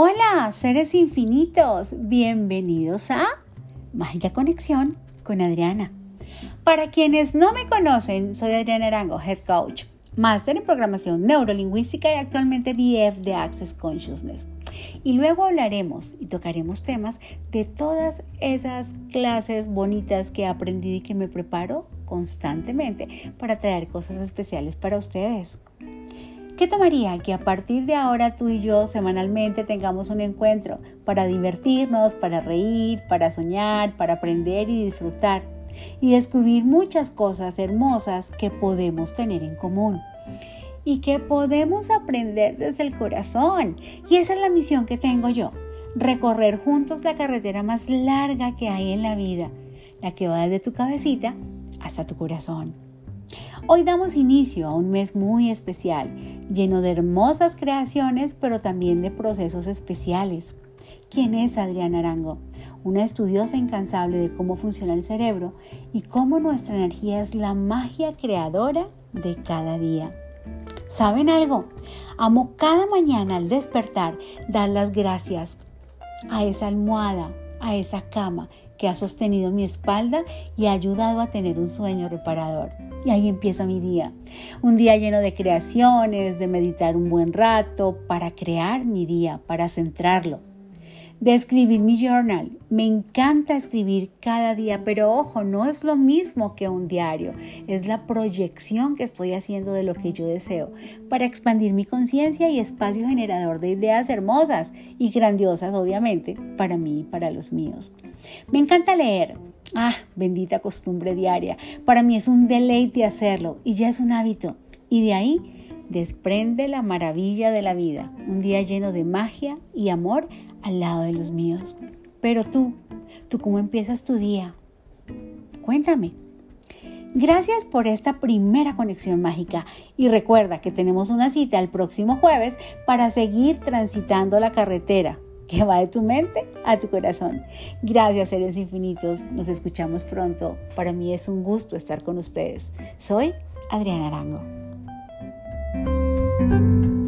Hola, seres infinitos, bienvenidos a Mágica Conexión con Adriana. Para quienes no me conocen, soy Adriana Arango, Head Coach, Máster en Programación Neurolingüística y actualmente BF de Access Consciousness. Y luego hablaremos y tocaremos temas de todas esas clases bonitas que he aprendido y que me preparo constantemente para traer cosas especiales para ustedes. ¿Qué tomaría que a partir de ahora tú y yo semanalmente tengamos un encuentro para divertirnos, para reír, para soñar, para aprender y disfrutar y descubrir muchas cosas hermosas que podemos tener en común? y que podemos aprender desde el corazón. Y esa es la misión que tengo yo, recorrer juntos la carretera más larga que hay en la vida, la que va desde tu cabecita hasta tu corazón. Hoy damos inicio a un mes muy especial, lleno de hermosas creaciones, pero también de procesos especiales. ¿Quién es Adriana Arango? Una estudiosa incansable de cómo funciona el cerebro y cómo nuestra energía es la magia creadora de cada día. ¿Saben algo? Amo cada mañana al despertar dar las gracias a esa almohada, a esa cama que ha sostenido mi espalda y ha ayudado a tener un sueño reparador. Y ahí empieza mi día. Un día lleno de creaciones, de meditar un buen rato, para crear mi día, para centrarlo. De escribir mi journal. Me encanta escribir cada día, pero ojo, no es lo mismo que un diario. Es la proyección que estoy haciendo de lo que yo deseo, para expandir mi conciencia y espacio generador de ideas hermosas y grandiosas, obviamente, para mí y para los míos. Me encanta leer. Ah, bendita costumbre diaria. Para mí es un deleite hacerlo y ya es un hábito. Y de ahí desprende la maravilla de la vida, un día lleno de magia y amor al lado de los míos. Pero tú, ¿tú cómo empiezas tu día? Cuéntame. Gracias por esta primera conexión mágica y recuerda que tenemos una cita el próximo jueves para seguir transitando la carretera que va de tu mente a tu corazón. Gracias seres infinitos, nos escuchamos pronto. Para mí es un gusto estar con ustedes. Soy Adriana Arango. Música